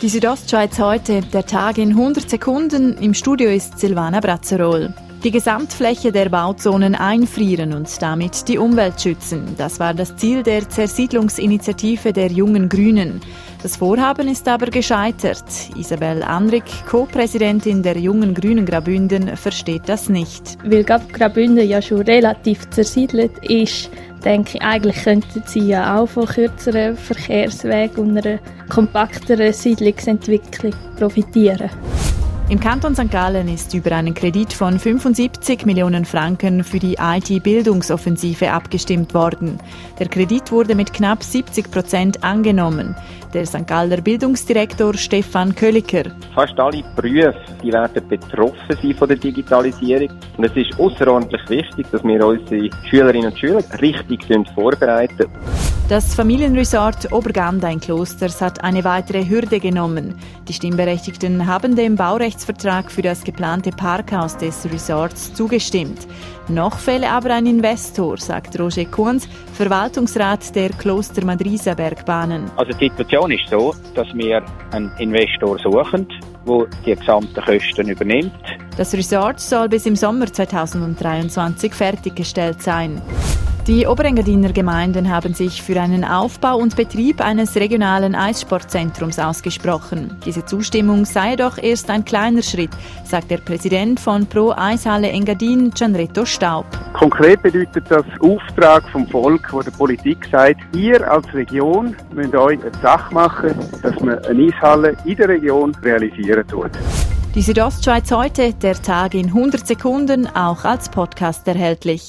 Die Südostschweiz heute, der Tag in 100 Sekunden. Im Studio ist Silvana Brazzerol. Die Gesamtfläche der Bauzonen einfrieren und damit die Umwelt schützen. Das war das Ziel der Zersiedlungsinitiative der jungen Grünen. Das Vorhaben ist aber gescheitert. Isabel Anrik, Co-Präsidentin der jungen Grünen Grabünden, versteht das nicht. Weil Grabünden ja schon relativ zersiedelt ist, denke ich, eigentlich könnten sie ja auch von kürzeren Verkehrswegen und einer kompakteren Siedlungsentwicklung profitieren. Im Kanton St. Gallen ist über einen Kredit von 75 Millionen Franken für die IT-Bildungsoffensive abgestimmt worden. Der Kredit wurde mit knapp 70 Prozent angenommen. Der St. Galler Bildungsdirektor Stefan Kölliker. Fast alle Berufe die werden betroffen sein von der Digitalisierung. Und es ist außerordentlich wichtig, dass wir unsere Schülerinnen und Schüler richtig vorbereiten. Das Familienresort Oberganda in Klosters hat eine weitere Hürde genommen. Die Stimmberechtigten haben dem Baurechtsvertrag für das geplante Parkhaus des Resorts zugestimmt. Noch fehle aber ein Investor, sagt Roger Kunz, Verwaltungsrat der Kloster Madrisa Bergbahnen. Also die Situation ist so, dass wir einen Investor suchen, der die gesamten Kosten übernimmt. Das Resort soll bis im Sommer 2023 fertiggestellt sein. Die Oberengadiner Gemeinden haben sich für einen Aufbau und Betrieb eines regionalen Eissportzentrums ausgesprochen. Diese Zustimmung sei doch erst ein kleiner Schritt, sagt der Präsident von Pro Eishalle Engadin, Gianretto Staub. Konkret bedeutet das Auftrag vom Volk, wo der Politik sagt, ihr als Region müsst euch eine Sache machen, dass man eine Eishalle in der Region realisieren tut. Die Südostschweiz heute, der Tag in 100 Sekunden, auch als Podcast erhältlich.